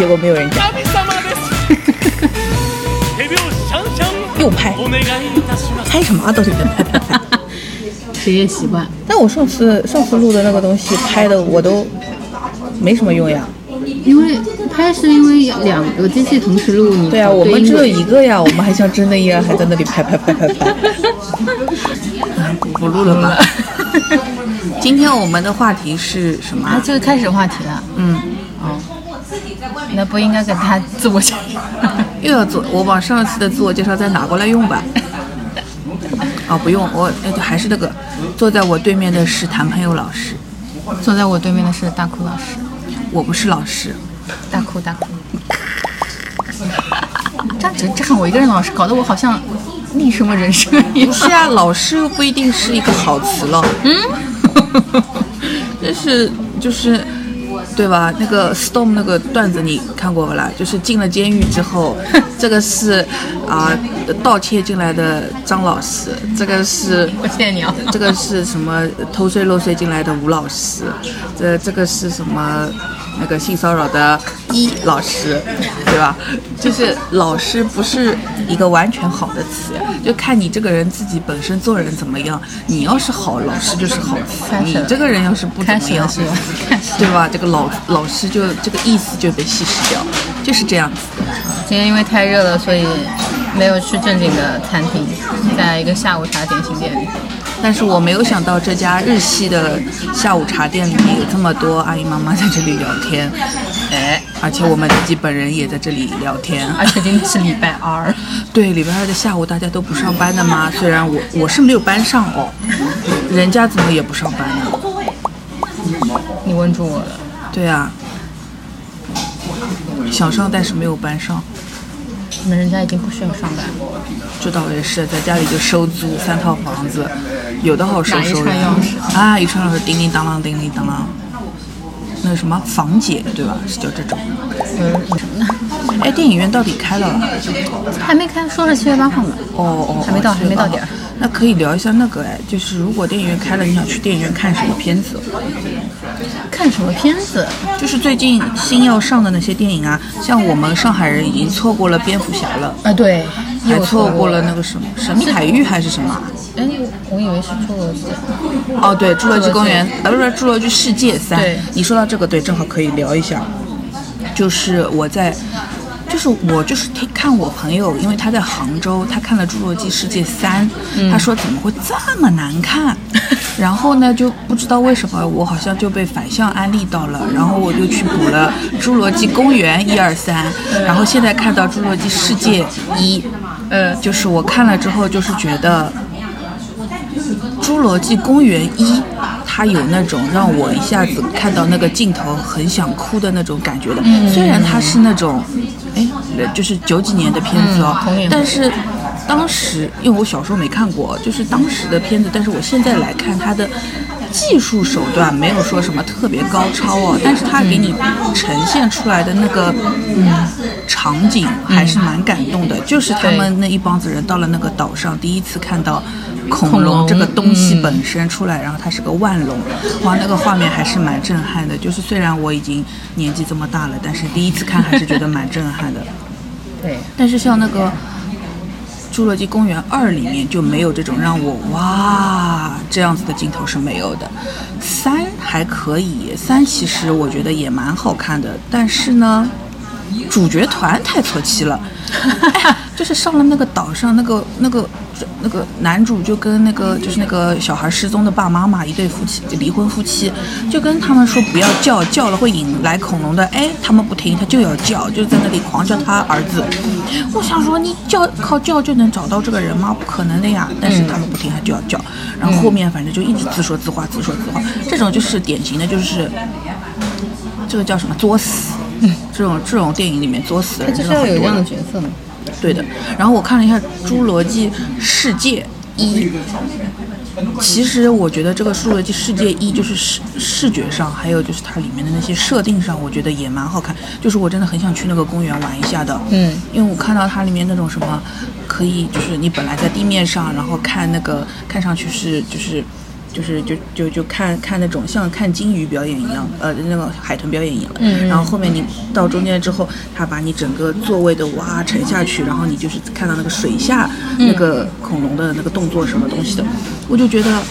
结果没有人讲，又拍，拍什么啊？都是在拍拍拍。职业习惯。但我上次上次录的那个东西拍的我都没什么用呀。因为拍是因为两个机器同时录，你对啊，我们只有一个呀，我们还像真的一样，还在那里拍拍拍拍拍。不录了吧？今天我们的话题是什么？啊，这个开始话题了。嗯，哦，那不应该跟他自我介绍，又要做，我把上次的自我介绍再拿过来用吧。哦，不用，我那就，还是那个，坐在我对面的是谭朋友老师，坐在我对面的是大哭老师，我不是老师，大哭大哭。这样只只喊我一个人老师，搞得我好像逆什么人生一样。不是啊，老师又不一定是一个好词了。嗯，这是就是。对吧？那个 Storm 那个段子你看过不啦？就是进了监狱之后，这个是啊盗窃进来的张老师，这个是我谢谢你啊，这个是什么偷税漏税进来的吴老师，这这个是什么那个性骚扰的一老师，对吧？就是老师不是一个完全好的词，就看你这个人自己本身做人怎么样。你要是好，老师就是好词；你这个人要是不怎么样，对吧？这个老老师就这个意思就被稀释掉，就是这样子。今天因为太热了，所以没有去正经的餐厅，在一个下午茶点心店里。但是我没有想到这家日系的下午茶店里面有这么多阿姨妈妈在这里聊天，哎，而且我们自己本人也在这里聊天，而且今天是礼拜二，对，礼拜二的下午大家都不上班的吗？虽然我我是没有班上哦，人家怎么也不上班呢？你问住我了。对啊，想上但是没有班上。那人家已经不需要上班。这倒也是，在家里就收租三套房子，有的好收收的。啊，一串钥匙叮叮当啷，叮叮当啷。那个什么房姐对吧？是叫这种。嗯，什么呢？哎，电影院到底开了？还没开，说是七月八号呢。哦哦，还没到，还没到点儿。那可以聊一下那个哎，就是如果电影院开了，你想去电影院看什么片子？看什么片子？就是最近新要上的那些电影啊，像我们上海人已经错过了蝙蝠侠了啊，对，还错过了那个什么神秘海域还是什么？哎，我以为是侏罗纪。哦，对，侏罗纪公园，啊，不是侏罗纪世界三。对，你说到这个，对，正好可以聊一下，就是我在。就是我就是看我朋友，因为他在杭州，他看了《侏罗纪世界三》，他说怎么会这么难看？然后呢，就不知道为什么我好像就被反向安利到了，然后我就去补了《侏罗纪公园》一二三，然后现在看到《侏罗纪世界一》，呃，就是我看了之后就是觉得。《侏罗纪公园一》，它有那种让我一下子看到那个镜头很想哭的那种感觉的。虽然他是那种，哎，就是九几年的片子哦，但是当时因为我小时候没看过，就是当时的片子，但是我现在来看他的技术手段没有说什么特别高超哦，但是它给你呈现出来的那个嗯场景还是蛮感动的。就是他们那一帮子人到了那个岛上，第一次看到。恐龙这个东西本身出来，然后它是个万龙，哇，那个画面还是蛮震撼的。就是虽然我已经年纪这么大了，但是第一次看还是觉得蛮震撼的。对。但是像那个《侏罗纪公园二》里面就没有这种让我哇这样子的镜头是没有的。三还可以，三其实我觉得也蛮好看的，但是呢，主角团太凑齐了。就是上了那个岛上，那个那个那个男主就跟那个就是那个小孩失踪的爸妈嘛，一对夫妻离婚夫妻，就跟他们说不要叫，叫了会引来恐龙的。哎，他们不听，他就要叫，就在那里狂叫他儿子。我想说，你叫靠叫就能找到这个人吗？不可能的呀！但是他们不听，他就要叫。然后后面反正就一直自说自话，自说自话。这种就是典型的，就是这个叫什么作死。这种这种电影里面作死的人真的很多。有这样的角色吗？对的，然后我看了一下《侏罗纪世界一》，其实我觉得这个《侏罗纪世界一》就是视视觉上，还有就是它里面的那些设定上，我觉得也蛮好看。就是我真的很想去那个公园玩一下的，嗯，因为我看到它里面那种什么，可以就是你本来在地面上，然后看那个看上去是就是就是就就就看看那种像看金鱼表演一样，呃，那个海豚表演一样。然后后面你到中间之后，他把你整个座位的哇沉下去，然后你就是看到那个水下那个恐龙的那个动作什么东西的，我就觉得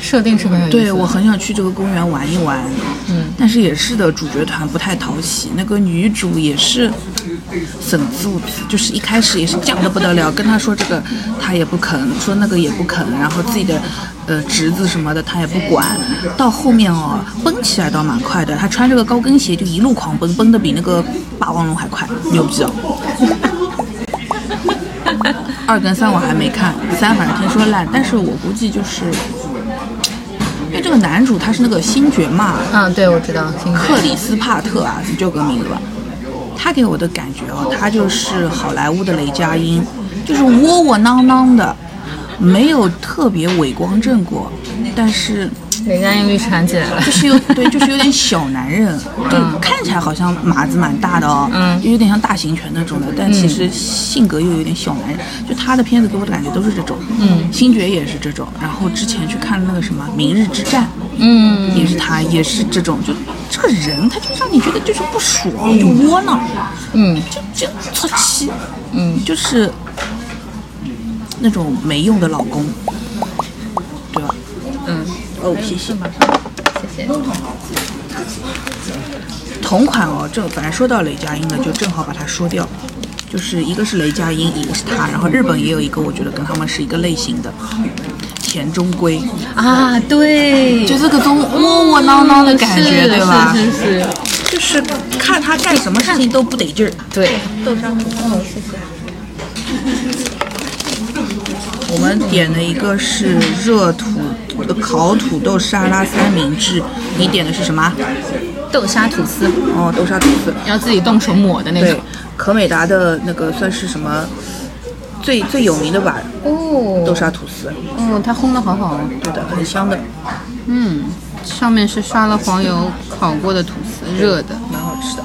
设定是很有意思的。对我很想去这个公园玩一玩。嗯，但是也是的，主角团不太讨喜，那个女主也是神肚子，就是一开始也是犟的不得了，跟他说这个他也不肯，说那个也不肯，然后自己的呃侄子什么的他也不管，到后面哦蹦起来倒蛮快的，他穿这个高跟鞋就一路狂奔，奔的比那个霸王龙还快，牛逼哦！二跟三我还没看，三反正听说烂，但是我估计就是。因为这个男主他是那个星爵嘛，嗯，对，我知道。星克里斯帕特啊，是这个名字吧？他给我的感觉哦，他就是好莱坞的雷佳音，就是窝窝囊囊的，没有特别伟光正过，但是雷佳音律师喊起来了。就是有对，就是有点小男人，对，看起来好像码子蛮大的哦，嗯。就有点像大型犬那种的，但其实性格又有点小男人。就他的片子给我的感觉都是这种，嗯，星爵也是这种，然后之前去看那个什么《明日之战》，嗯，也是他，也是这种，就这个人他就让你觉得就是不爽，就窝囊，嗯。就就出气，嗯，就是那种没用的老公，哦，谢谢。谢谢。同款哦，正本来说到雷佳音了，就正好把它说掉。就是一个是雷佳音，一个是他，然后日本也有一个，我觉得跟他们是一个类型的，田中圭，啊，对，就是各种窝窝囊囊的感觉，对吧？是是是，就是看他干什么事情都不得劲儿。对。豆沙土豆，谢谢。我们点的一个是热土呃烤土豆沙拉三明治，你点的是什么？豆沙吐司，哦，豆沙吐司。要自己动手抹的那对种。，可美达的那个算是什么最最有名的吧？哦，豆沙吐司，哦，它烘的好好哦。对的，很香的，嗯，上面是刷了黄油烤过的吐司，热的。蛮好吃的。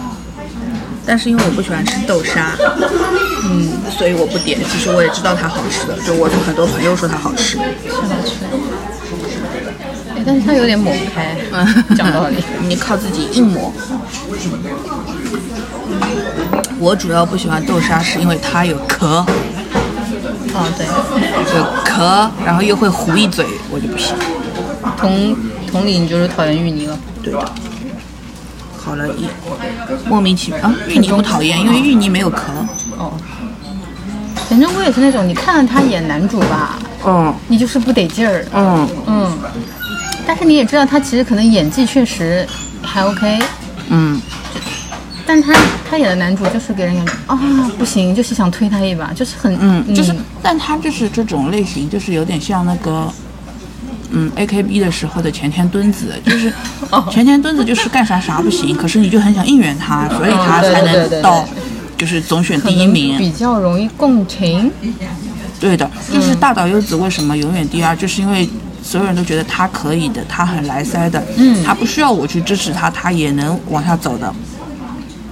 但是因为我不喜欢吃豆沙，嗯，所以我不点。其实我也知道它好吃的，就我很多朋友说它好吃。哎，但是它有点抹不开。嗯，讲道理。你靠自己硬抹。我主要不喜欢豆沙，是因为它有壳，哦，对，有壳，然后又会糊一嘴，我就不行。同同理，你就是讨厌芋泥了。对的，好了一莫名其妙啊，芋泥不讨厌，因为芋泥没有壳。哦，反正我也是那种，你看了他演男主吧，嗯你就是不得劲儿。嗯嗯，但是你也知道他其实可能演技确实还 OK，嗯，但他他演的男主就是给人感觉啊不行，就是想推他一把，就是很嗯，就是，但他就是这种类型，就是有点像那个，嗯，A K B 的时候的前田敦子，就是 哦。前田敦子就是干啥啥不行，可是你就很想应援他，所以他才能到，就是总选第一名。比较容易共情。对的，就是大岛优子为什么永远第二，就是因为所有人都觉得他可以的，他很来塞的，嗯。他不需要我去支持他，他也能往下走的。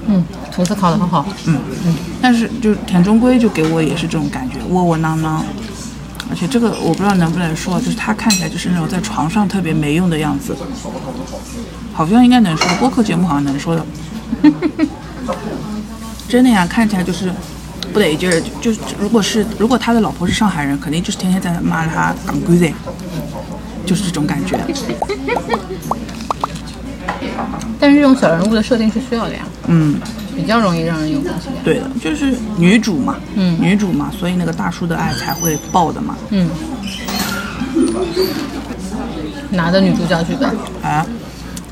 嗯，吐司烤的很好。嗯。嗯，但是就是田中圭就给我也是这种感觉，窝窝囊囊，而且这个我不知道能不能说，就是他看起来就是那种在床上特别没用的样子，好像应该能说，播客节目好像能说的，真的呀，看起来就是不得劲儿，就是如果是如果他的老婆是上海人，肯定就是天天在骂他港龟子，就是这种感觉。但是这种小人物的设定是需要的呀，嗯，比较容易让人有共情感。对的，就是女主嘛，嗯女主嘛，所以那个大叔的爱才会爆的嘛。嗯，拿的女主角剧本，啊，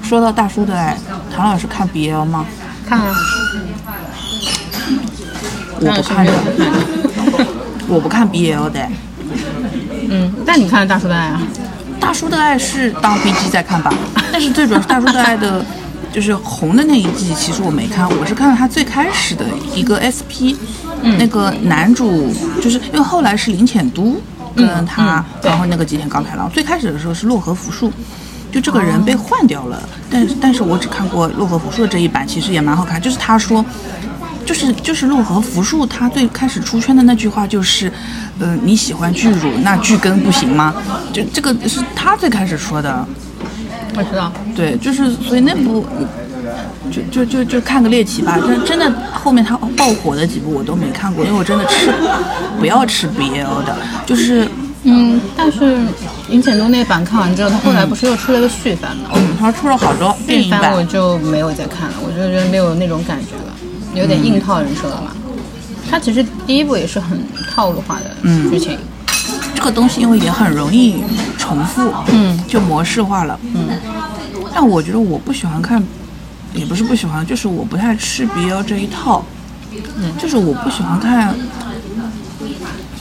说到大叔的爱，唐老师看 BL 吗？看啊，我不看的，我不看 BL 的。嗯，那你看《大叔的爱》啊？大叔的爱是当 BG 在看吧，但是最主要是大叔的爱的，就是红的那一季，其实我没看，我是看了他最开始的一个 SP，、那个男主就是因为后来是林浅都跟他，然后那个吉田刚太郎，最开始的时候是洛河福树。就这个人被换掉了，但是但是我只看过洛河福树这一版，其实也蛮好看。就是他说，就是就是陆和福树他最开始出圈的那句话就是，呃，你喜欢巨乳，那巨根不行吗？就这个是他最开始说的。我知道，对，就是所以那部就就就就看个猎奇吧。但真的后面他爆火的几部我都没看过，因为我真的吃不要吃 BL 的，就是嗯，但是尹显东那版看完之后，他后来不是又出了个续番吗？嗯，他出了好多电影版续番我。就没有再看了，我就觉得没有那种感觉了，有点硬套人设了嘛。他其实第一部也是很套路化的剧情，这个东西因为也很容易重复，嗯，就模式化了，嗯。但我觉得我不喜欢看，也不是不喜欢，就是我不太吃 BL 这一套，嗯，就是我不喜欢看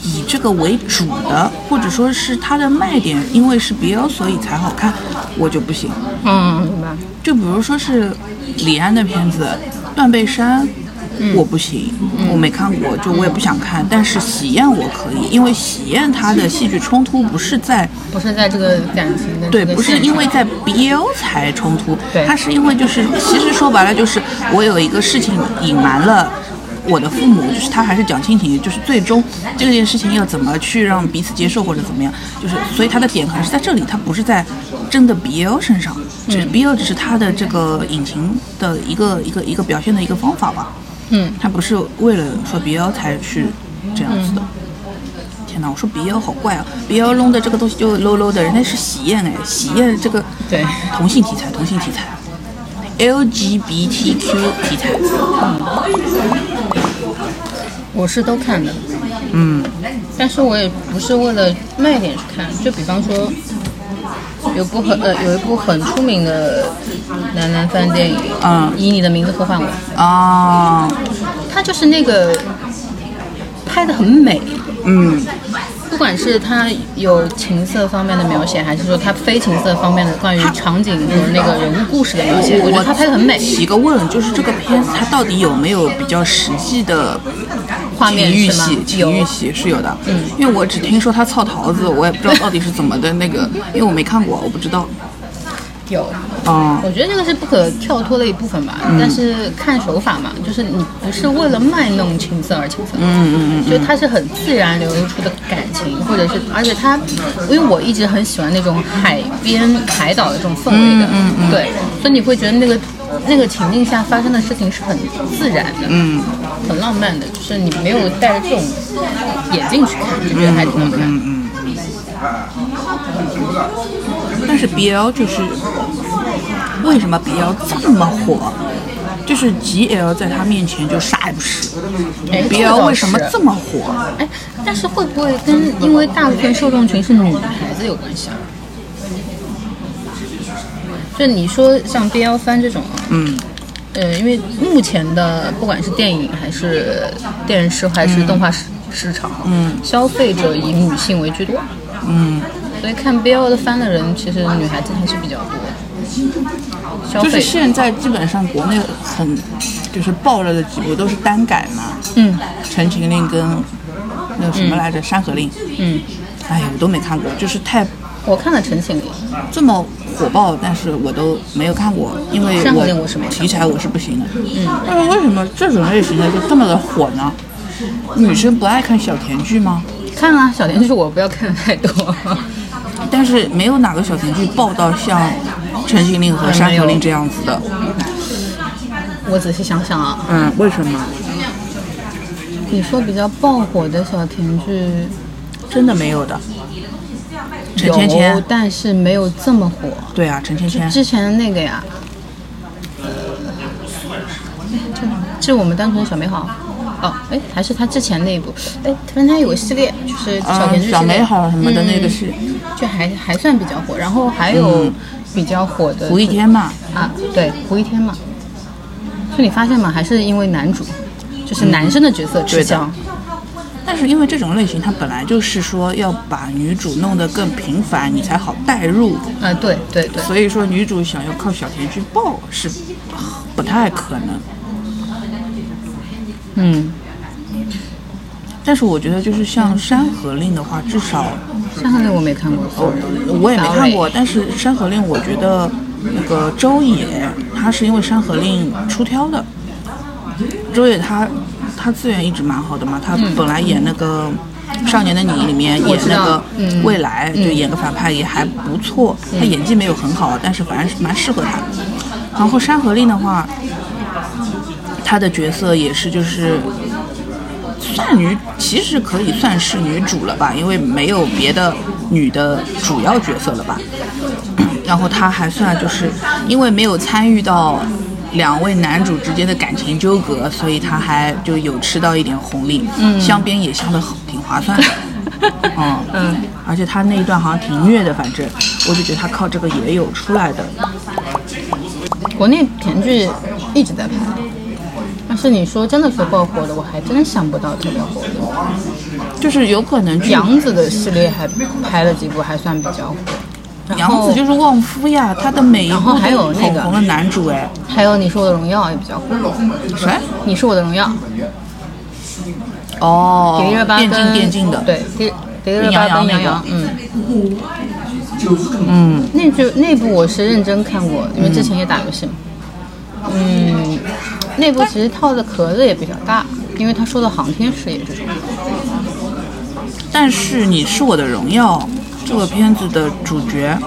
以这个为主的，或者说是它的卖点，因为是 BL 所以才好看，我就不行。嗯，明白。就比如说是李安的片子《断背山》，我不行，我没看过，就我也不想看。但是《喜宴》我可以，因为《喜宴》它的戏剧冲突不是在不是在这个感情的对，不是因为在 BL 才冲突，它是因为就是其实说白了就是我有一个事情隐瞒了。我的父母就是他还是讲亲情，就是最终这件事情要怎么去让彼此接受或者怎么样，就是所以他的点可能是在这里，他不是在真的 BL 身上，只是 BL 只是他的这个引擎的一个一个一个表现的一个方法吧。嗯，他不是为了说 BL 才去这样子的。天哪，我说 BL 好怪啊！BL 弄的这个东西就 low low 的，人家是喜宴哎，喜宴这个对同性题材，同性题材，LGBTQ 题材，我是都看的，嗯，但是我也不是为了卖点去看，就比方说。有部很呃有一部很出名的男男番电影，嗯。以你的名字呼唤我，啊，他就是那个拍的很美，嗯，不管是他有情色方面的描写，还是说他非情色方面的关于场景和那个人物故事的描写，我觉得他拍的很美。提个问，就是这个片子它到底有没有比较实际的画面情欲是吗戏？有情欲戏是有的，嗯，因为我只听说他操桃子，我也不知道到底是怎么的那个，因为我没看过，我不知道。有，啊、我觉得这个是不可跳脱的一部分吧。嗯但是看手法嘛，就是你不是为了卖弄情色而情色，嗯嗯嗯，就它是很自然流露出的感情，或者是而且它，因为我一直很喜欢那种海边海岛的这种氛围的，嗯嗯对，所以你会觉得那个那个情境下发生的事情是很自然的，嗯很浪漫的，就是你没有带着这种眼镜去看，就觉得还挺好看。嗯嗯。但是 BL 就是为什么 BL 这么火？就是 GL 在他面前就啥也不是，BL 为什么这么火？哎，但是会不会跟因为大部分受众群是女孩子有关系啊？就你说像 BL 番这种啊，嗯。呃，因为目前的不管是电影还是电视还是动画市市场，嗯，消费者以女性为居多，嗯，所以看 BL 的番的人其实女孩子还是比较多。消就是费，现在基本上国内很就是爆了的几部都是单改嘛，嗯《陈情令》跟那个什么来着，山河令》。嗯，哎呀，我都没看过，就是太我看了《陈情令》，这么火爆，但是我都没有看过，因为我题材我是不行的。嗯，但是为什么这种类型的就这么的火呢？女生不爱看小甜剧吗？看啊小甜剧，我不要看太多。但是没有哪个小甜剧爆到像《陈情令》和《山河令》这样子的。我仔细想想啊，嗯，为什么？你说比较爆火的小甜剧真的没有的。陈芊芊，但是没有这么火。对啊，陈芊芊。之前那个呀，呃，就就我们单纯的小美好。哦，哎，还是他之前那一部，哎，反正他有个系列，就是小美好什么的那个嗯是就还还算比较火。然后还有嗯比较火的胡一天嘛。啊，对，胡一天嘛。就你发现吗？还是因为男主，就是男生的角色吃香。但是因为这种类型，它本来就是说要把女主弄得更平凡，你才好代入。啊，对对对，所以说，女主想要靠小甜剧爆是不太可能。嗯，但是我觉得，就是像《山河令》的话，至少山河令我没看过，我也没看过。但是《山河令》，我觉得那个周也他是因为《山河令》出挑的，周也他他资源一直蛮好的嘛，他本来演那个《少年的你》里面演那个嗯未来，就演个反派也还不错。他演技没有很好，但是反正是蛮适合他。然后山河令的话，他的角色也是就是算女，其实可以算是女主了吧，因为没有别的女的主要角色了吧。然后她还算就是因为没有参与到两位男主之间的感情纠葛，所以他还就有吃到一点红利，嗯，香边也香的挺划算的。嗯嗯，而且他那一段好像挺虐的，反正我就觉得他靠这个也有出来的。国内甜剧一直在拍，但是你说真的说爆火的，我还真想不到特别火的。就是有可能杨紫的系列还拍了几部，还算比较火。然杨后紫就是旺夫呀，她的每一然后还部都有那个捧红了男主哎，还有《你是我的荣耀》也比较火，谁？《你是我的荣耀》哦迪丽热巴跟电竞电竞的，，对，迪迪丽热巴跟杨洋，嗯嗯，那就那部我是认真看过，因为之前也打游戏嘛。嗯，那部其实套的壳子也比较大，因为他说的航天事业这种。但是你是我的荣耀这个片子的主角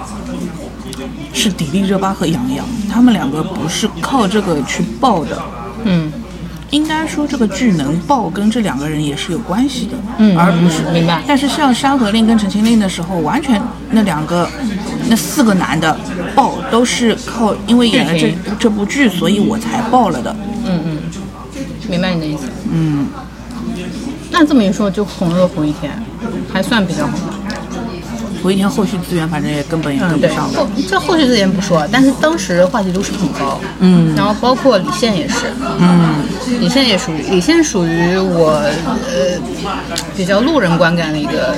是迪丽热巴和杨洋，他们两个不是靠这个去爆的。嗯应该说这个剧能爆跟这两个人也是有关系的，嗯而不是嗯明白但是像《山河令》跟《陈情令》的时候，完全那两个那四个男的爆都是靠因为演了这这部剧，所以我才爆了的。嗯嗯，明白你的意思。嗯，那这么一说，就红了红一天，还算比较红吧。胡一天后续资源反正也根本也跟不上的。后这后续资源不说，但是当时话题度是很高。嗯然后包括李现也是，嗯，李现也属于李现属于我呃比较路人观感的一个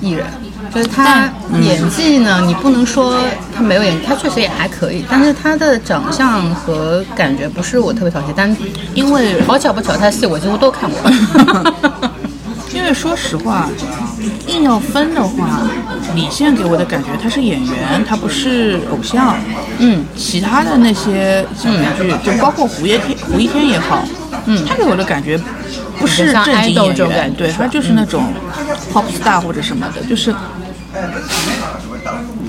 艺人，就是他演技呢，你不能说他没有演，他确实也还可以，但是他的长相和感觉不是我特别讨喜，但因为好巧不巧，他的戏我几乎都看过。因为说实话，硬要分的话，李现给我的感觉他是演员，他不是偶像。嗯，其他的那些小编剧，就包括胡一天，胡一天也好，嗯。他给我的感觉不是正经演员，对他就是那种 pop star 或者什么的，就是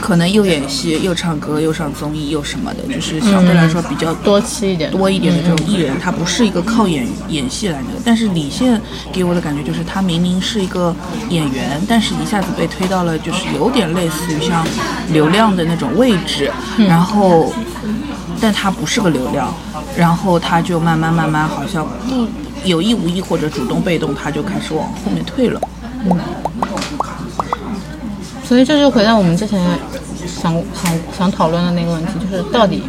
可能又演戏又唱歌又上综艺又什么的，就是相对来说比较多期一点，多一点的这种艺人，他不是一个靠演演戏来的。但是李现给我的感觉就是，他明明是一个演员，但是一下子被推到了就是有点类似于像流量的那种位置，然后，但他不是个流量，然后他就慢慢慢慢好像不有意无意或者主动被动，他就开始往后面退了。所以这就回到我们之前想想想讨论的那个问题，就是到底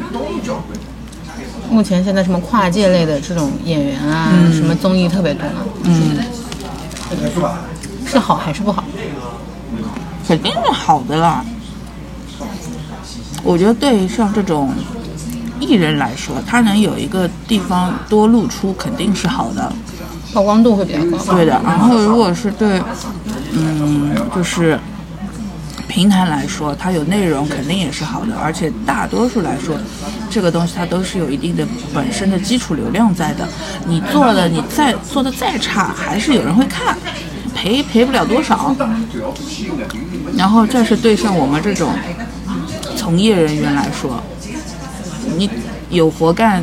目前现在什么跨界类的这种演员啊，什么综艺特别多呢？嗯，是好还是不好？肯定是好的啦。我觉得对像这种艺人来说，他能有一个地方多露出，肯定是好的。曝光度会比较高。对的。然后如果是对，嗯，就是平台来说，它有内容肯定也是好的，而且大多数来说，这个东西它都是有一定的本身的基础流量在的。你做的你再做的再差，还是有人会看，赔赔不了多少。然后这是对像我们这种从业人员来说，你有活干，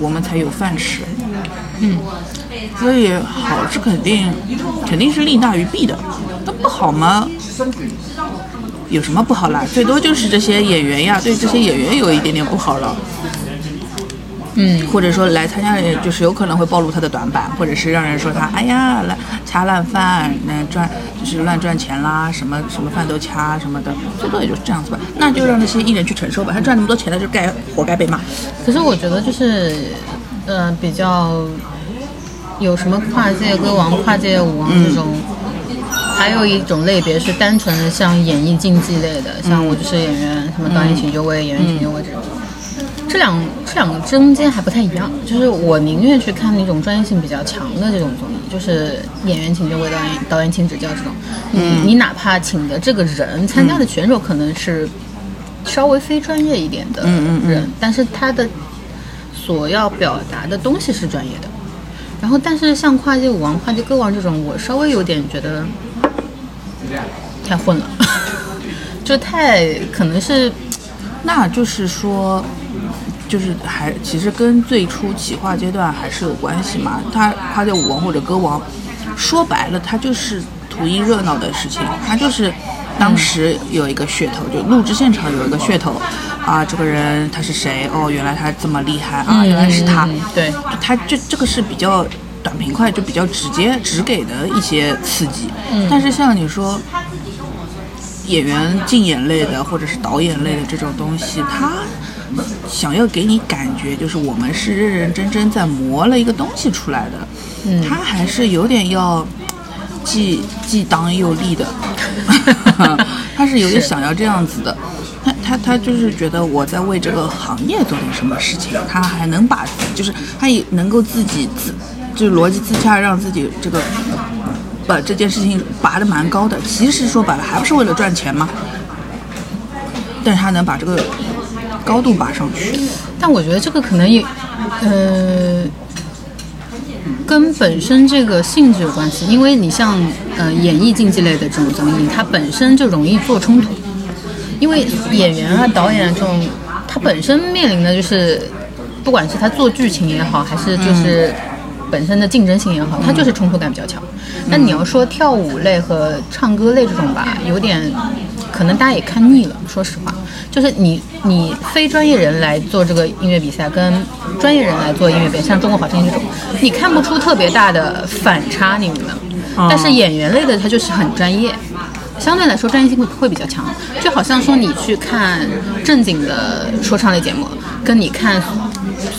我们才有饭吃。嗯，所以好是肯定，肯定是利大于弊的。那不好吗？有什么不好啦？最多就是这些演员呀，对这些演员有一点点不好了。嗯，或者说来参加的人，就是有可能会暴露他的短板，或者是让人说他哎呀来掐烂饭，那赚就是乱赚钱啦，什么什么饭都掐什么的，最多也就是这样子吧。那就让那些艺人去承受吧，他赚那么多钱，他就该活该被骂。可是我觉得就是，呃，比较有什么跨界歌王、跨界舞王这种，还有一种类别是单纯的像演艺竞技类的，像我就是演员，什么导演请就位、演员请就位这种。这两这两个中间还不太一样，就是我宁愿去看那种专业性比较强的这种综艺，就是演员请就位、导演导演请指教这种。嗯，你哪怕请的这个人参加的选手可能是稍微非专业一点的人，嗯嗯嗯但是他的所要表达的东西是专业的。然后，但是像跨界舞王、跨界歌王这种，我稍微有点觉得太混了，就太可能是，那就是说，就是还其实跟最初企划阶段还是有关系嘛。他跨界舞王或者歌王，说白了，他就是图一热闹的事情，他就是当时有一个噱头，就录制现场有一个噱头，啊，这个人他是谁？哦，原来他这么厉害啊，原来是他。嗯对，他这这个是比较短平快，就比较直接直给的一些刺激。但是像你说演员竞演类的或者是导演类的这种东西，他想要给你感觉就是我们是认认真真在磨了一个东西出来的，嗯他还是有点要既既当又立的，他是有点想要这样子的。他他他就是觉得我在为这个行业做点什么事情，他还能把就是他也能够自己自就逻辑自洽，让自己这个把这件事情拔得蛮高的。其实说白了，还不是为了赚钱吗？但是他能把这个高度拔上去，但我觉得这个可能也，呃，跟本身这个性质有关系，因为你像呃演艺竞技类的这种综艺，它本身就容易做冲突，因为演员啊、导演啊这种，他本身面临的就是，不管是他做剧情也好，还是就是本身的竞争性也好，它就是冲突感比较强。那你要说跳舞类和唱歌类这种吧，有点可能大家也看腻了，说实话，就是你你非专业人来做这个音乐比赛，跟专业人来做音乐比赛，像中国好声音这种，你看不出特别大的反差，你明白吗？但是演员类的他就是很专业。相对来说，专业性会会比较强，就好像说你去看正经的说唱类节目，跟你看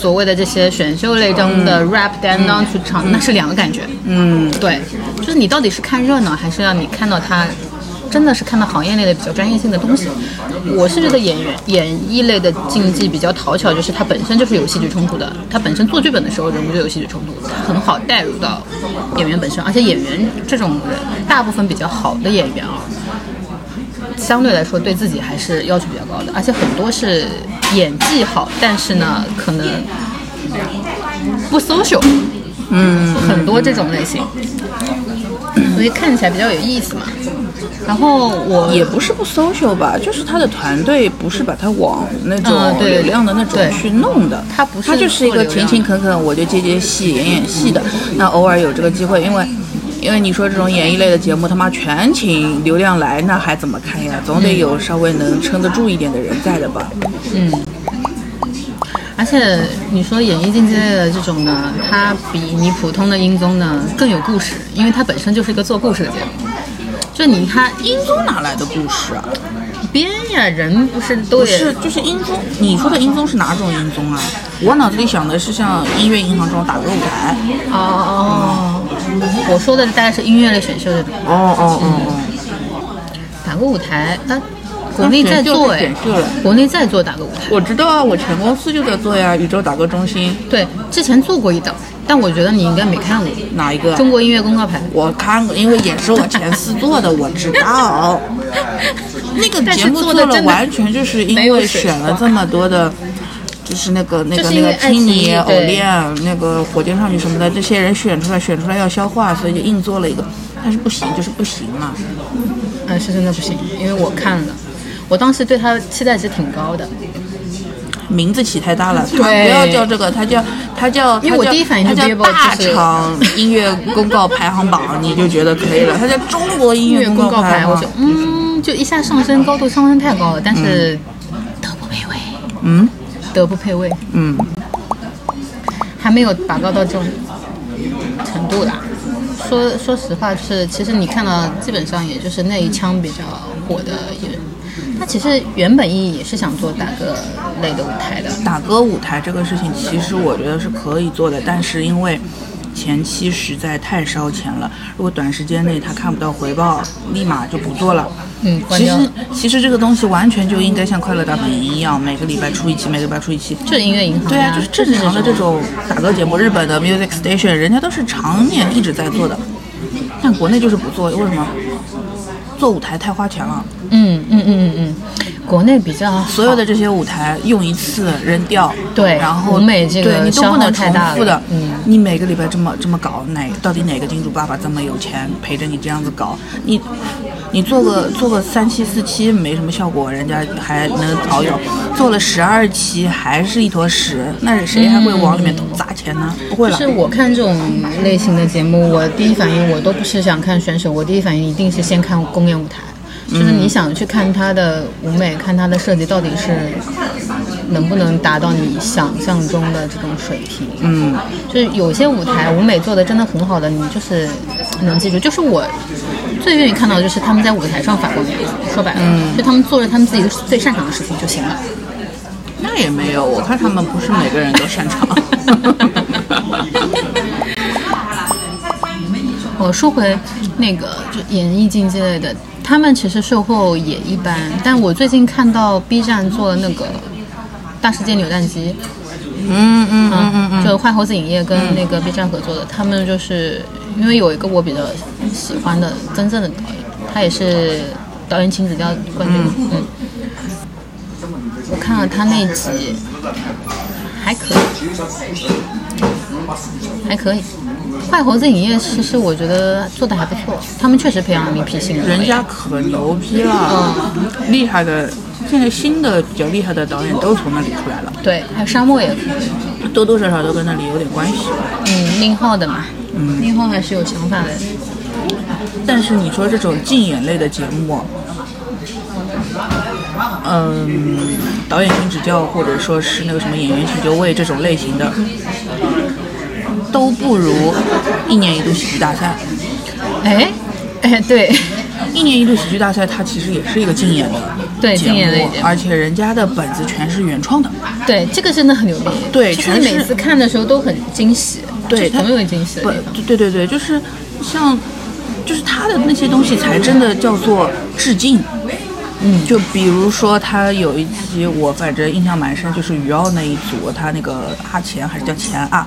所谓的这些选秀类中的 rap 担当去唱，那是两个感觉。嗯，对，就是你到底是看热闹，还是让你看到他真的是看到行业内的比较专业性的东西？我是觉得演员演艺类的竞技比较讨巧，就是它本身就是有戏剧冲突的，它本身做剧本的时候人物就有戏剧冲突，很好带入到演员本身，而且演员这种人，大部分比较好的演员啊。相对来说，对自己还是要求比较高的，而且很多是演技好，但是呢，可能不 social，嗯，很多这种类型，所以看起来比较有意思嘛。然后我也不是不 social 吧，就是他的团队不是把他往那种流量的那种去弄的，他不是他就是一个勤勤恳恳，我就接接戏、演演戏的。那偶尔有这个机会，因为因为你说这种演艺类的节目，他妈全请流量来，那还怎么看呀？总得有稍微能撑得住一点的人在的吧？嗯而且你说演艺竞技类的这种呢，它比你普通的音综呢更有故事，因为它本身就是一个做故事的节目。就你看音综哪来的故事啊？编呀，人不是都也是，就是音综。你说的音综是哪种音综啊？我脑子里想的是像音乐银行这种打歌舞台。哦哦哦，我说的大概是音乐类选秀这种哦哦哦哦，打歌舞台，啊，国内在做哎国内在做打歌舞台。我知道啊，我前公司就在做呀，宇宙打歌中心。对，之前做过一档，但我觉得你应该没看过。哪一个？中国音乐公告牌。我看过，因为也是我前司做的，我知道。那个节目做了，完全就是因为选了这么多的，就是那个那个那个青你、偶练、那个火箭少女什么的，这些人选出来，选出来要消化，所以就硬做了一个。但是不行，就是不行嘛。嗯，是真的不行，因为我看了，我当时对他期待值挺高的。名字起太大了，他不要叫这个，他叫他叫因为我第一反应他叫大厂音乐公告排行榜，你就觉得可以了。他叫中国音乐公告排，我就嗯，就一下上升高度上升太高了，但是德不配位，嗯，德不配位，嗯，还没有拔高到这种程度啦。说说实话，就是其实你看到基本上也就是那一枪比较火的艺人。他其实原本意义也是想做打歌类的舞台的。打歌舞台这个事情，其实我觉得是可以做的，但是因为前期实在太烧钱了，如果短时间内他看不到回报，立马就不做了。嗯，其实其实这个东西完全就应该像快乐大本营一样，每个礼拜出一期，每个礼拜出一期。就是音乐银行、对啊，就是正常的这种打歌节目，日本的 Music Station 人家都是常年一直在做的，但国内就是不做，为什么？做舞台太花钱了。嗯嗯嗯嗯嗯，国内比较所有的这些舞台用一次扔掉，对然后舞美这个对你都不能重复的，嗯你每个礼拜这么这么搞，哪到底哪个金主爸爸这么有钱陪着你这样子搞？你你做个做个三期四期没什么效果，人家还能熬有，做了十二期还是一坨屎，那谁还会往里面砸钱呢？不会了。就是我看这种类型的节目，我第一反应我都不是想看选手，我第一反应一定是先看公演舞台，就是你想去看它的舞美，看它的设计到底是能不能达到你想象中的这种水平。嗯，就是有些舞台舞美做的真的很好的，你就是能记住。就是我最愿意看到的就是他们在舞台上发光的样子。说白了，就他们做着他们自己最擅长的事情就行了。那也没有，我看他们不是每个人都擅长。我说回那个就演艺竞技类的，他们其实售后也一般。但我最近看到 B 站做的那个《大世界扭蛋机》，嗯嗯嗯嗯嗯，就坏猴子影业跟那个 B 站合作的，他们就是因为有一个我比较喜欢的真正的导演，他也是导演亲子教冠军，嗯，我看了他那集，还可以，还可以。坏猴子影业其实我觉得做的还不错，他们确实培养了一批新人。人家可牛逼了，嗯厉害的。现在新的比较厉害的导演都从那里出来了，对，还有沙漠也可以，多多少少都跟那里有点关系。嗯，宁浩的嘛，嗯，宁浩还是有想法的。但是你说这种竞演类的节目，嗯，导演请指教或者说是那个什么演员请就位这种类型的，都不如一年一度喜剧大赛。哎，哎，对，一年一度喜剧大赛它其实也是一个竞演的对节竞演类节，目目而且人家的本子全是原创的。对，这个真的很牛逼。对全是每次看的时候都很惊喜，对，就是很有惊喜的不地方。，对对对，就是像，就是他的那些东西才真的叫做致敬。嗯，就比如说他有一集我反正印象蛮深，就是余奥那一组，他那个阿钱还是叫钱啊，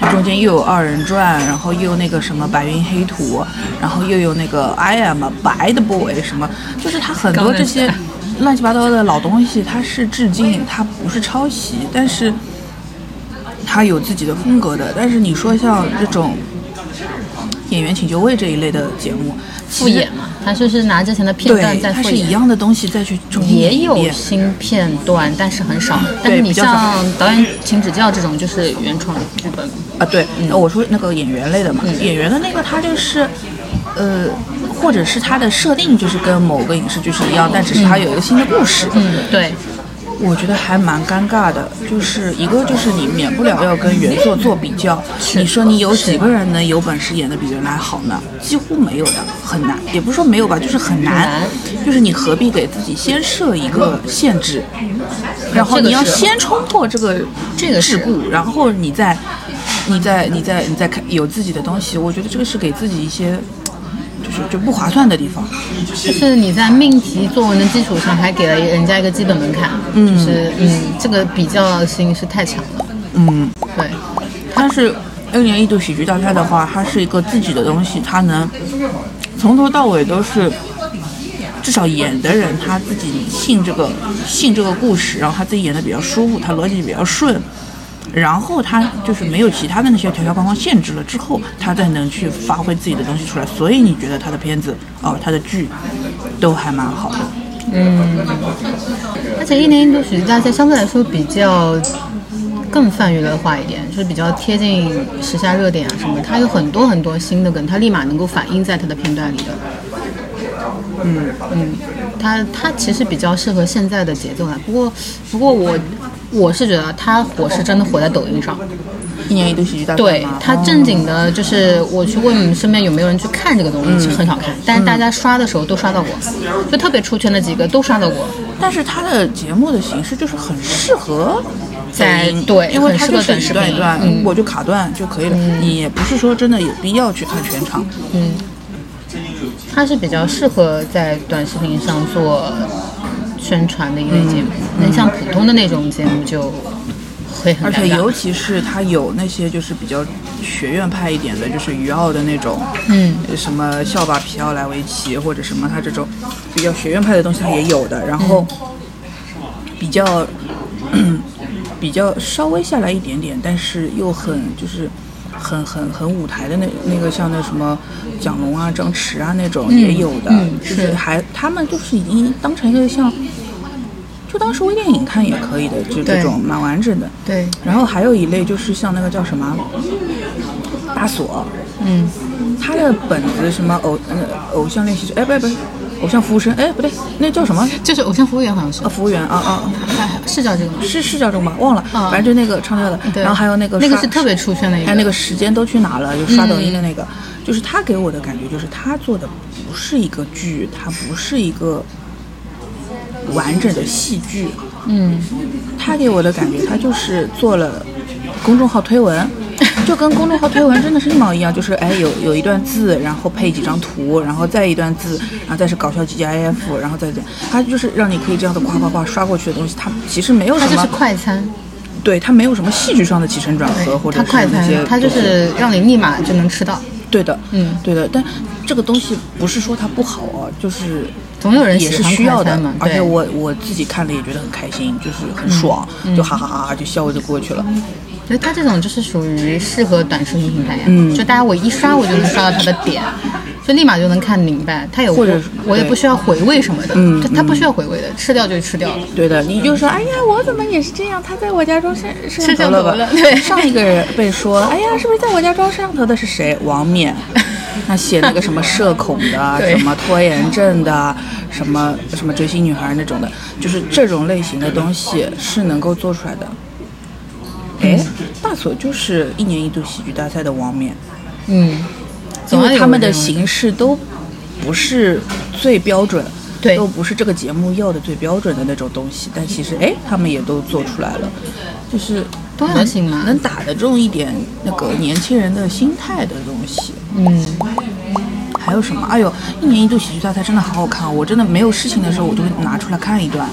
他中间又有二人转，然后又有那个什么白云黑土，然后又有那个 I am a bad boy 什么，就是他很多这些乱七八糟的老东西，他是致敬，他不是抄袭，但是他有自己的风格的。但是你说像这种演员请就位这一类的节目，复演嘛，他就是拿之前的片段，再复演。它是一样的东西再去重演也有新片段，但是很少。但是你像导演请指教这种，就是原创剧本。啊，对，我说那个演员类的嘛，演员的那个他就是，呃，或者是他的设定就是跟某个影视剧是一样，但只是他有一个新的故事。嗯，对，我觉得还蛮尴尬的，就是一个就是你免不了要跟原作做比较，你说你有几个人能有本事演的比原来好呢？几乎没有的，很难，也不是说没有吧，就是很难，就是你何必给自己先设一个限制，然后你要先冲破这个这个桎梏，然后你再你再你再你再看有自己的东西，我觉得这个是给自己一些就是就不划算的地方。就是你在命题作文的基础上，还给了人家一个基本门槛，嗯就是嗯，这个比较性是太强了。嗯。对，它是六年一度喜剧大赛的话，它是一个自己的东西，它能从头到尾都是，至少演的人他自己信这个信这个故事，然后他自己演的比较舒服，他逻辑比较顺。然后他就是没有其他的那些条条框框限制了之后，他再能去发挥自己的东西出来。所以你觉得他的片子哦，他的剧都还蛮好的。嗯而且一年一度喜剧大赛相对来说比较更泛娱乐化一点，就是比较贴近时下热点啊什么，它有很多很多新的梗，它立马能够反映在它的片段里的。嗯嗯，它它其实比较适合现在的节奏啦。不过不过我我是觉得他火是真的火在抖音上，一年一度喜剧大赛对他正经的，就是我去问身边有没有人去看这个东西，是很少看，但是大家刷的时候都刷到过，就特别出圈的几个都刷到过。但是他的节目的形式就是很适合在对因为很适合它就是一短视频。段一段，嗯。我就卡断就可以了。你也不是说真的有必要去看全场。嗯，它是比较适合在短视频上做宣传的一类节目，那、像普通的那种节目就会很而且尤其是它有那些就是比较学院派一点的，就是于奥的那种，嗯，什么校霸皮奥莱维奇或者什么，他这种比较学院派的东西它也有的。然后比较 比较稍微下来一点点，但是又很就是很很很舞台的那那个像那什么蒋龙啊、张弛啊那种也有的，嗯就是是还他们就是已经当成一个像就当是微电影看也可以的，就这种蛮完整的。对，然后还有一类就是像那个叫什么大锁，嗯，他的本子什么偶呃偶像练习生，哎不是不是偶像服务生，哎不对，那叫什么？就是偶像服务员好像是。啊，，服务员啊啊，哎是叫这个吗？是是叫这个吗？忘了，啊。反正就那个唱跳的，对。然后还有那个那个是特别出圈的一个，还有那个时间都去哪了，就刷抖音的那嗯个，就是他给我的感觉就是他做的不是一个剧，他不是一个完整的戏剧，嗯，他给我的感觉他就是做了公众号推文。就跟公众号推文真的是一毛一样，就是哎有有一段字，然后配几张图，然后再一段字，然后再是搞笑 GIF，然后再这样，它就是让你可以这样的夸夸夸刷过去的东西，它其实没有什么，它就是快餐，对它没有什么戏剧上的起承转合或者它快是那些，餐它就是让你立马就能吃到，对的，嗯。对的，但这个东西不是说它不好啊，就是总有人也是需要的嘛，而且对我我自己看了也觉得很开心，就是很爽，就哈哈哈哈就笑着过去了。所以它这种就是属于适合短视频平台呀，嗯就大家我一刷我就能刷到它的点，就立马就能看明白，它有或者我也不需要回味什么的，嗯它它不需要回味的，吃掉就吃掉了。对的，你就说，哎呀，我怎么也是这样？他在我家装摄摄像头了吧？对上一个人被说，哎呀，是不是在我家装摄像头的是谁？王冕。那写那个什么社恐的，什么拖延症的，什么什么追星女孩那种的，就是这种类型的东西是能够做出来的。哎，大锁就是一年一度喜剧大赛的王冕，嗯，因为他们的形式都不是最标准，对。都不是这个节目要的最标准的那种东西，但其实哎，他们也都做出来了，就是多样性嘛能能打得中一点那个年轻人的心态的东西。嗯，还有什么？哎呦，一年一度喜剧大赛真的好好看哦！我真的没有事情的时候，我都会拿出来看一段。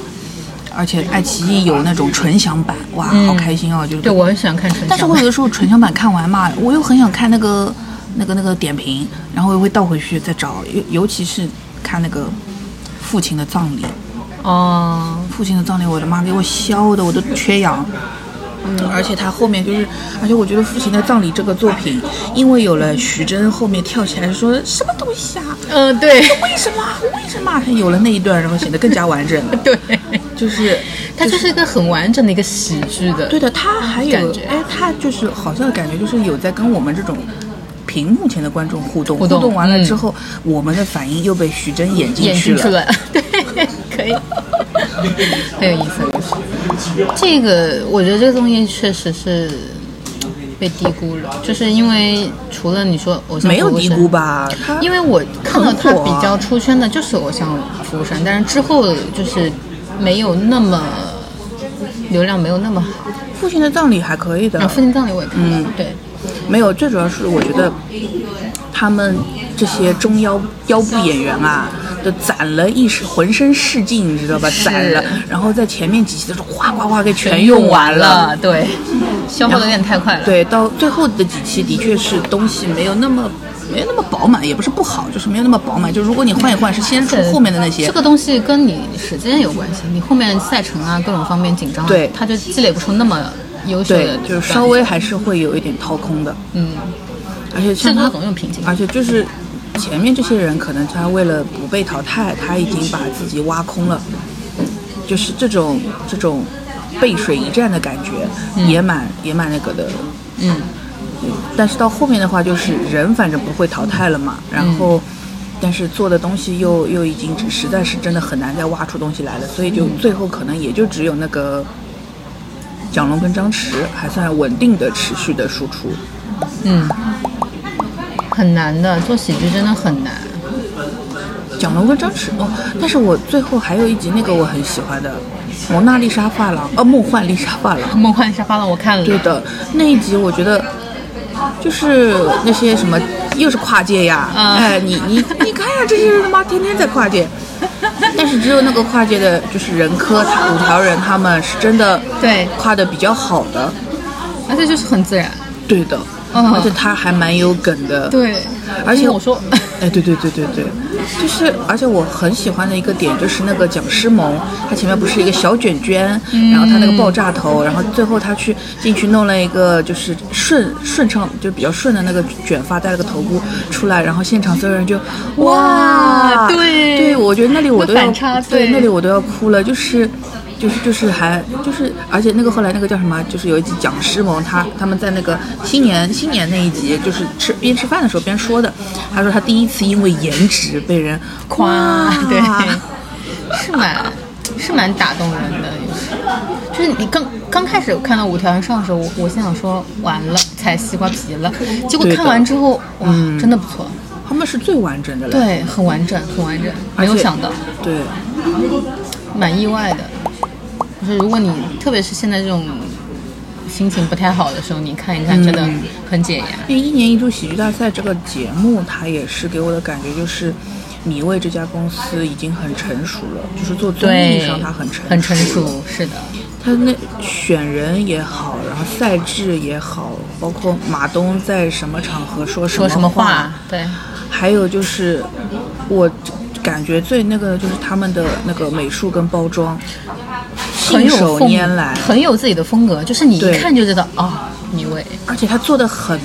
而且爱奇艺有那种纯享版，哇，好开心哦！就是嗯对我很喜欢看陈翔但是我有的时候纯享版看完嘛，我又很想看那个那个那个点评，然后又会倒回去再找，尤尤其是看那个父亲的葬礼，哦，父亲的葬礼，我的妈，给我笑的我都缺氧。嗯，而且他后面就是，而且我觉得《父亲的葬礼》这个作品，因为有了徐峥后面跳起来说什么东西啊，呃，对为什么为什么他，有了那一段，然后显得更加完整了。对，就是他就是一个很完整的一个喜剧的，对的，他还有哎，他就是好像感觉就是有在跟我们这种屏幕前的观众互动，互动完了嗯之后，我们的反应又被徐峥演进去了。进出来，对，可以，很有意思。这个我觉得这个东西确实是被低估了，就是因为除了你说偶像没有低估吧？因为我看到他比较出圈的就是偶像服务生，但是之后就是没有那么流量没有那么好。父亲的葬礼还可以的父亲葬礼我也看了，嗯对，没有，最主要是我觉得他们这些中腰腰部演员啊，都攒了一身浑身是劲，你知道吧？攒了，然后在前面几期的时候哗哗哗给全用完了。对，消耗的有点太快了。对，到最后的几期的确是东西没有那么没有那么饱满，也不是不好，就是没有那么饱满。就如果你换一换，是先出后面的那些这，个东西跟你时间有关系，你后面赛程啊各种方面紧张，对它就积累不出那么优秀对的，，就是稍微还是会有一点掏空的。嗯，而且像他总有瓶颈。而且就是前面这些人，可能他为了不被淘汰，他已经把自己挖空了，就是这种这种背水一战的感觉，也蛮也蛮那个的。嗯，但是到后面的话，就是人反正不会淘汰了嘛，然后。但是做的东西又又已经实在是真的很难再挖出东西来了，所以就最后可能也就只有那个蒋龙跟张弛还算稳定的持续的输出。嗯，很难的，做喜剧真的很难。蒋龙跟张弛哦，但是我最后还有一集那个我很喜欢的《蒙娜丽莎发廊》呃，梦幻丽莎发廊。梦幻丽莎发廊，我看了。对的，那一集我觉得就是那些什么又是跨界呀，嗯哎，你你你看呀，这些人他妈天天在跨界，但是只有那个跨界的，就是任科他五条人他们是真的对跨的比较好的，而且就是很自然。对的，嗯。而且他还蛮有梗的，对，而且我说，哎，对对对对对，就是，而且我很喜欢的一个点就是那个蒋诗萌，他前面不是一个小卷卷，然后他那个爆炸头，然后最后他去进去弄了一个就是顺顺畅就比较顺的那个卷发，戴了个头箍出来，然后现场所有人就哇，对。对，我觉得那里我都要对。那里我都要哭了，就是。就是就是还就是，而且那个后来那个叫什么，就是有一集讲师萌，他他们在那个新年新年那一集，就是吃边吃饭的时候边说的，他说他第一次因为颜值被人 夸哇对，是蛮是蛮打动人的，就是。就是你刚刚开始看到五条人上的时候，我我心想说完了踩西瓜皮了，结果看完之后哇，真的不错，他们是最完整的了，对，很完整，很完整，没有想到，对，蛮意外的。就是如果你特别是现在这种心情不太好的时候，你看一看，真的嗯很解压。因为一年一度喜剧大赛这个节目，它也是给我的感觉就是。米未这家公司已经很成熟了，就是做综艺，上它很成很成熟，是的，他那选人也好，然后赛制也好，包括马东在什么场合说什么说什么话，对，还有就是我感觉最那个的就是他们的那个美术跟包装，信手风拈来，很有自己的风格，就是你一看就知道啊，米未。而且他做的很。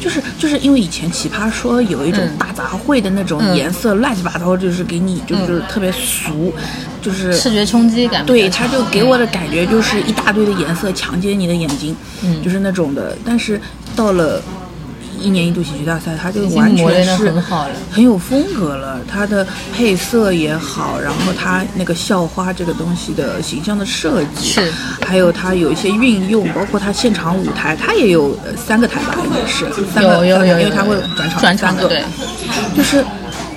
就是就是因为以前奇葩说有一种嗯。大杂烩的那种嗯。颜色乱七八糟，就是给你就是特别俗，就是视觉冲击感对，他就给我的感觉就是一大堆的颜色强奸你的眼睛，嗯。就是那种的。但是到了一年一度喜剧大赛，他就完全是很好了。很有风格了。他的配色也好，然后他那个校花这个东西的形象的设计，是。还有他有一些运用，包括他现场舞台，他也有呃三个台吧，应该是三个，有有有有，因为他会转场三个，转场的对，就是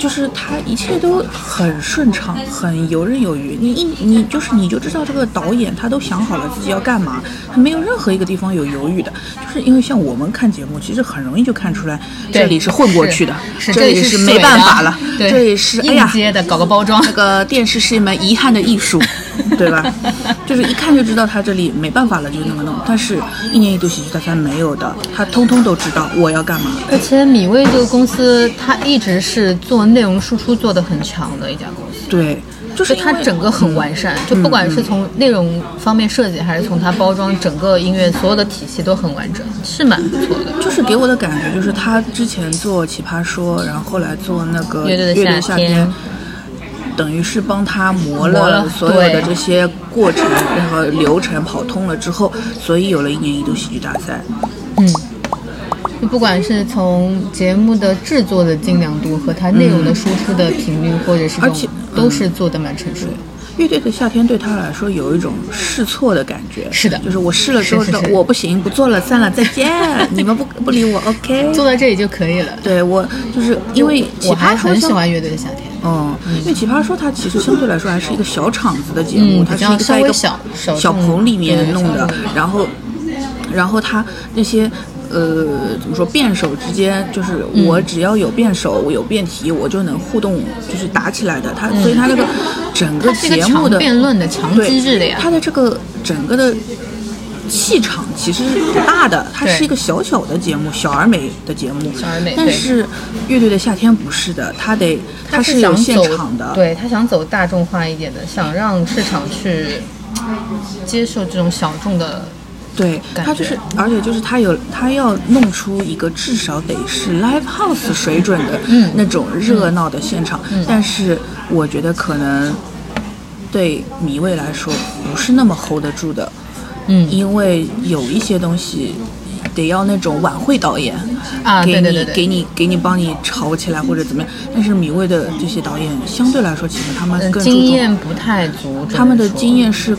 就是他一切都很顺畅，很游刃有余。你一你就是你就知道这个导演他都想好了自己要干嘛，他没有任何一个地方有犹豫的。就是因为像我们看节目，其实很容易就看出来这里是混过去的，是这里是没办法了，这里是哎硬呀。接的，搞个包装这。个电视是一门遗憾的艺术，对吧？就是一看就知道他这里没办法了，就那么弄。但是，一年一度喜剧大赛没有的，他通通都知道我要干嘛。而且米未这个公司，它一直是做内容输出做得很强的一家公司，对，就是就它整个很完善，就不管是从内容方面设计，还是从它包装整个音乐所有的体系都很完整，是蛮不错的。就是给我的感觉就是他之前做奇葩说，然后后来做那个乐队的乐队夏天夏天，等于是帮他磨磨了了所有的这些过程，然后流程跑通了之后，所以有了一年一度喜剧大赛。嗯，就不管是从节目的制作的精良度和它内容的输出的频率，或者是而且，都是做的蛮成熟的。乐队的夏天对他来说有一种试错的感觉，是的就是我试了之后我不行，不做了，算了，再见，你们不不理我，OK。做到这里就可以了。对我就是因为我还很喜欢乐队的夏天。嗯，因为奇葩说它其实相对来说还是一个小场子的节目，嗯它是一个在一个小小棚里面弄的，然后，然后它那些。呃，怎么说？辩手之间就是嗯我只要有辩手，我有辩题，我就能互动，就是打起来的。它所以它那个整个节目的强辩论的强对机制的呀它的这个整个的气场其实是不大的，它是一个小小的节目，小而美的节目。小而美但是乐队的夏天不是的，它得它是想有现走场的，对他想走大众化一点的，想让市场去接受这种小众的。对，感它就是，而且就是他有，他要弄出一个至少得是 live house 水准的嗯那种热闹的现场，但是我觉得可能对米未来说不是那么 hold 得住的，嗯。因为有一些东西得要那种晚会导演啊给你对对对对。给你给你帮你炒起来或者怎么样，但是米未的这些导演相对来说，其实他们嗯，更注重经验不太足。他们的经验是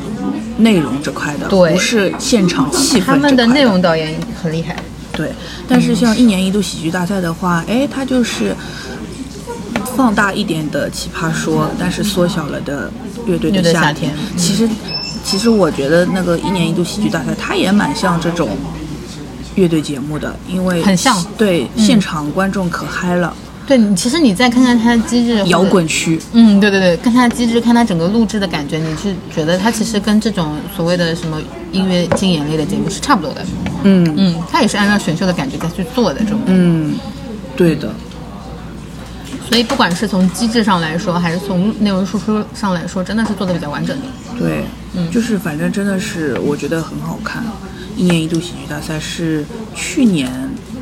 内容这块的，对。不是现场气氛他们的内容导演很厉害。对，但是像一年一度喜剧大赛的话，哎，它就是放大一点的奇葩说，但是缩小了的乐队的夏天其实，其实我觉得那个一年一度喜剧大赛，它也蛮像这种乐队节目的，因为很像对、现场观众可嗨了，对你，其实你再看看它的机制，摇滚区。嗯，对对对，看它的机制，看它整个录制的感觉，你是觉得它其实跟这种所谓的什么音乐竞演类的节目是差不多的。嗯嗯，它也是按照选秀的感觉再去做的这种。嗯，对的，所以不管是从机制上来说，还是从内容输出上来说，真的是做的比较完整的。对，就是反正真的是我觉得很好看。一年一度喜剧大赛是去年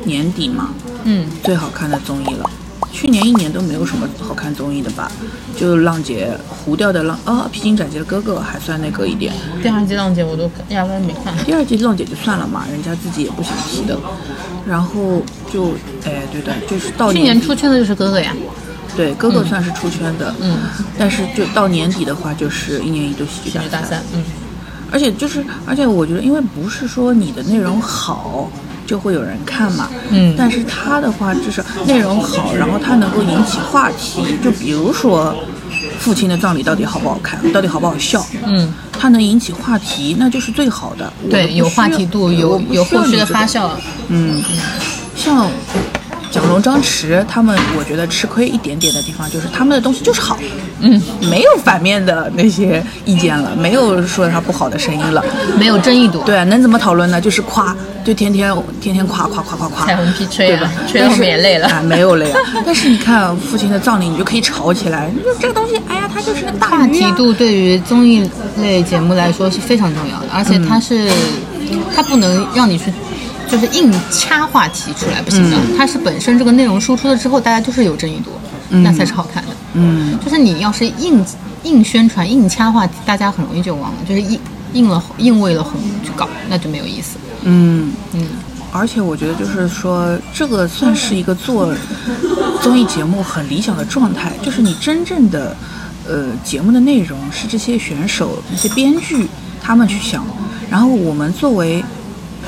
年底嘛，嗯，最好看的综艺了。去年一年都没有什么好看综艺的吧？就浪姐糊掉的浪啊，披荆斩棘的哥哥还算那个一点。第二季浪姐我都压根没看。第二季浪姐就算了嘛，人家自己也不想提的。然后就哎，对的，就是到去年出圈的就是哥哥呀。对，哥哥算是出圈的。嗯。但是就到年底的话，就是一年一度喜剧大赛。嗯。而且就是，而且我觉得，因为不是说你的内容好。就会有人看嘛，嗯，但是他的话就是内容好，然后他能够引起话题，就比如说父亲的葬礼到底好不好看，到底好不好笑，嗯，他能引起话题，那就是最好的，对，有话题度，有有后续的发酵，嗯，像。蒋龙、张弛他们，我觉得吃亏一点点的地方就是他们的东西就是好，嗯，没有反面的那些意见了，没有说他不好的声音了，没有争议度。对，能怎么讨论呢？就是夸，就天天天天夸夸夸夸夸。彩虹屁吹啊，吹后面也累了。啊，没有累啊。但是你看父亲的葬礼，你就可以吵起来。这个东西，哎呀，它就是个大话题度对于综艺类节目来说是非常重要的，而且它是，它不能让你去。就是硬掐话题出来不行的，它是本身这个内容输出了之后，大家就是有争议度，那才是好看的。嗯，就是你要是硬硬宣传、硬掐话题，大家很容易就忘了。就是硬硬了、硬为了红去搞，那就没有意思。嗯嗯，而且我觉得就是说，这个算是一个做综艺节目很理想的状态，就是你真正的呃节目的内容是这些选手、那些编剧他们去想，然后我们作为。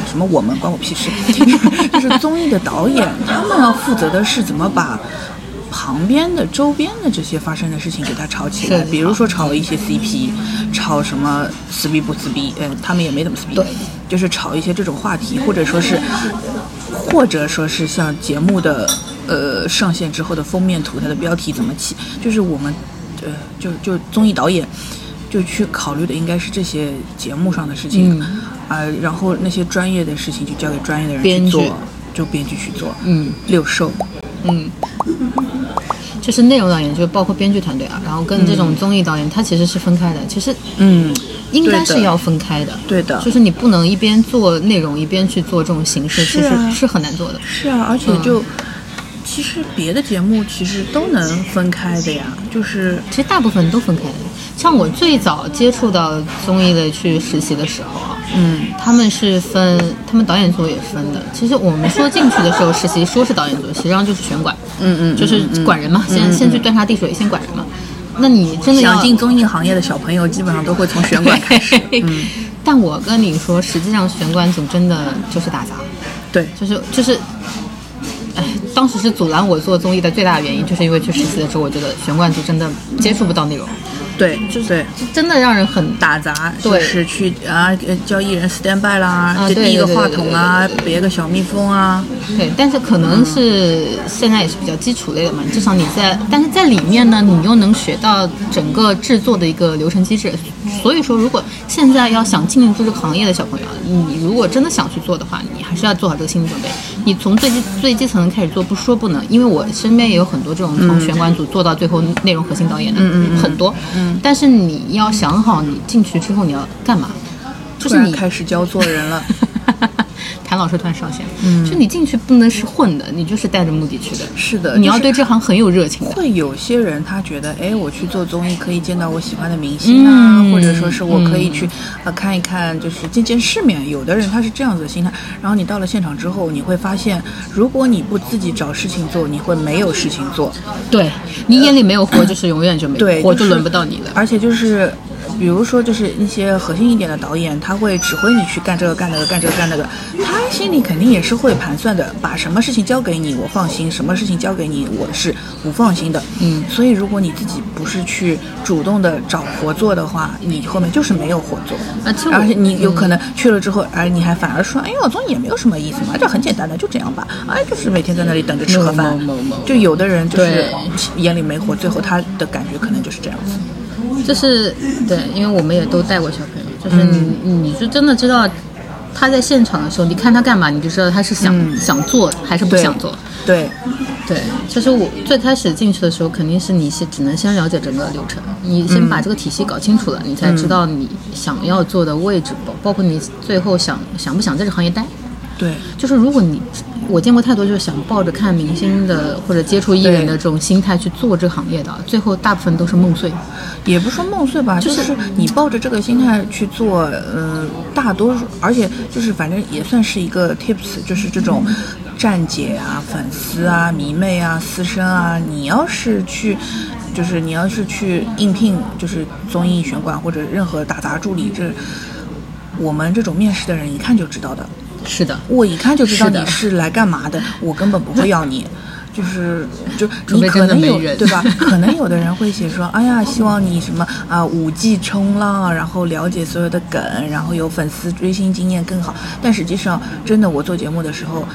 什么？我们关我屁事！就是综艺的导演，他们要负责的是怎么把旁边的、周边的这些发生的事情给它炒起来。比如说炒一些 CP，炒什么撕逼不撕逼？呃，他们也没怎么撕逼。就是炒一些这种话题，或者说是，或者说是像节目的呃上线之后的封面图，它的标题怎么起？就是我们呃，就就综艺导演。就去考虑的应该是这些节目上的事情，啊，然后那些专业的事情就交给专业的人去做，就编剧去做，嗯，六兽，嗯，就是内容导演，就包括编剧团队啊，然后跟这种综艺导演，他其实是分开的，其实，嗯，应该是要分开的，对的，就是你不能一边做内容一边去做这种形式，其实是很难做的，是啊，而且就。其实别的节目其实都能分开的呀，就是其实大部分都分开的。像我最早接触到综艺的去实习的时候啊，嗯，他们是分，他们导演组也分的。其实我们说进去的时候实习说是导演组，实际上就是选管，嗯嗯，就是管人嘛，先先去端茶递水，先管人嘛。那你真的想进综艺行业的小朋友，基本上都会从选管开始。嗯，但我跟你说，实际上选管组真的就是打杂，对，就是就是。哎，当时是阻拦我做综艺的最大的原因，就是因为去实习的时候，我觉得玄关组真的接触不到内容。对，就是真的让人很打杂，就，是去啊教艺人 stand by 啦，就递个话筒啊，别个小蜜蜂啊。对，但是可能是现在也是比较基础类的嘛，至少你在，但是在里面呢，你又能学到整个制作的一个流程机制。所以说，如果现在要想进入这个行业的小朋友，你如果真的想去做的话，你还是要做好这个心理准备。你从最基最基层开始做，不说不能，因为我身边也有很多这种从选管组做到最后内容核心导演的，很多。嗯，但是你要想好，你进去之后你要干嘛？就是你开始教做人了。谭老师突然上线，嗯，就你进去不能是混的，你就是带着目的去的。是的，你要对这行很有热情。会有些人他觉得，哎，我去做综艺可以见到我喜欢的明星啊，或者说是我可以去呃看一看，就是见见世面。有的人他是这样子的心态。然后你到了现场之后，你会发现，如果你不自己找事情做，你会没有事情做。对你眼里没有活，就是永远就没活，就轮不到你了。而且就是。比如说，就是一些核心一点的导演，他会指挥你去干这个干那个干这个干那个，他心里肯定也是会盘算的，把什么事情交给你，我放心；什么事情交给你，我是不放心的。嗯，所以如果你自己不是去主动的找活做的话，你后面就是没有活做。而且你有可能去了之后，哎，你还反而说，哎呦，综艺也没有什么意思嘛，这很简单的，就这样吧。哎，就是每天在那里等着吃盒饭。就有的人就是眼里没活，最后他的感觉可能就是这样子。就是对，因为我们也都带过小朋友，就是你，你就真的知道，他他在现场的时候，你看他干嘛，你就知道他是想、嗯。想做还是不想做。对，对，就是我最开始进去的时候，肯定是你先只能先了解整个流程，你先把这个体系搞清楚了，你才知道你想要做的位置，包包括你最后想想不想在这行业待。对，就是如果你，我见过太多就是想抱着看明星的或者接触艺人的这种心态去做这个行业的，最后大部分都是梦碎。也不说梦碎吧，就是你抱着这个心态去做，嗯、大多数，而且就是反正也算是一个 tips，就是这种站姐啊、粉丝啊、迷妹啊、私生啊，你要是去。就是你要是去应聘，就是综艺选管或者任何打杂助理，这我们这种面试的人一看就知道的。是的，我一看就知道你是来干嘛的，我根本不会要你。就是就 你可能有对吧？可能有的人会写说，哎呀，希望你什么啊五 G 冲浪，然后了解所有的梗，然后有粉丝追星经验更好。但实际上，真的我做节目的时候。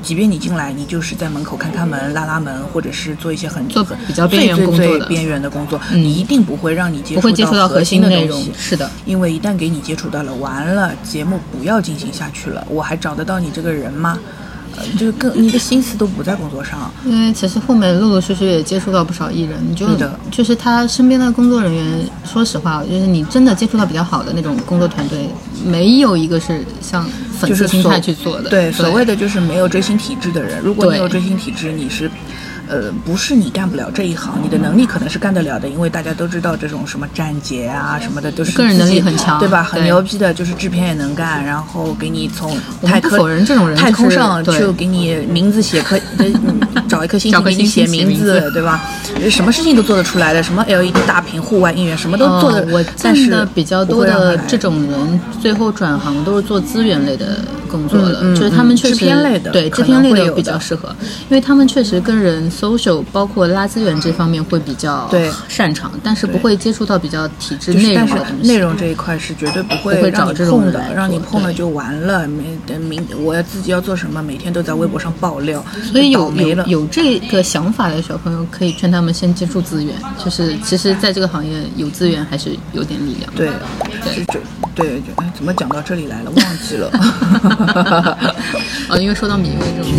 呃即便你进来，你就是在门口看看门、拉拉门，或者是做一些很做很比较边缘最工作的最最边缘的工作，嗯你一定不会让你接不会接触到核核心内容的东西。。是的，因为一旦给你接触到了，完了，节目不要进行下去了，我还找得到你这个人吗？呃，就是更你的心思都不在工作上。因为其实后面陆陆续续也接触到不少艺人，你就就是他身边的工作人员，说实话，就是你真的接触到比较好的那种工作团队，没有一个是像粉丝心态去做的。对，所谓的就是没有追星体质的人。如果你有追星体质，你是。呃，不是你干不了这一行，你的能力可能是干得了的，因为大家都知道这种什么站姐啊什么的都是个人能力很强对吧？很牛逼的，就是制片也能干，然后给你从太空否认这种人太空上对就给你名字写颗，嗯找一颗星星 给你写名名字，对吧？什么事情都做得出来的，什么 LED 大屏、户外应援，什么都做的。呃我但是见的比较多的这种人，最后转行都是做资源类的工作了，嗯嗯就是他们确实制片类的对可制片类的比较适合，因为他们确实跟人 social，包括拉资源这方面会比较对擅长，但是不会接触到比较体制内容的东西。内容这一块是绝对不不会找会让你这种的让你碰了就完了。没等明我要自己要做什么，每天都在微博上爆料，所以有没了。有有这个想法的小朋友，可以劝他们先接触资源，就是其实在这个行业有资源还是有点力量的。对，对对就哎怎么讲到这里来了？忘记了。啊，因为说到米未这种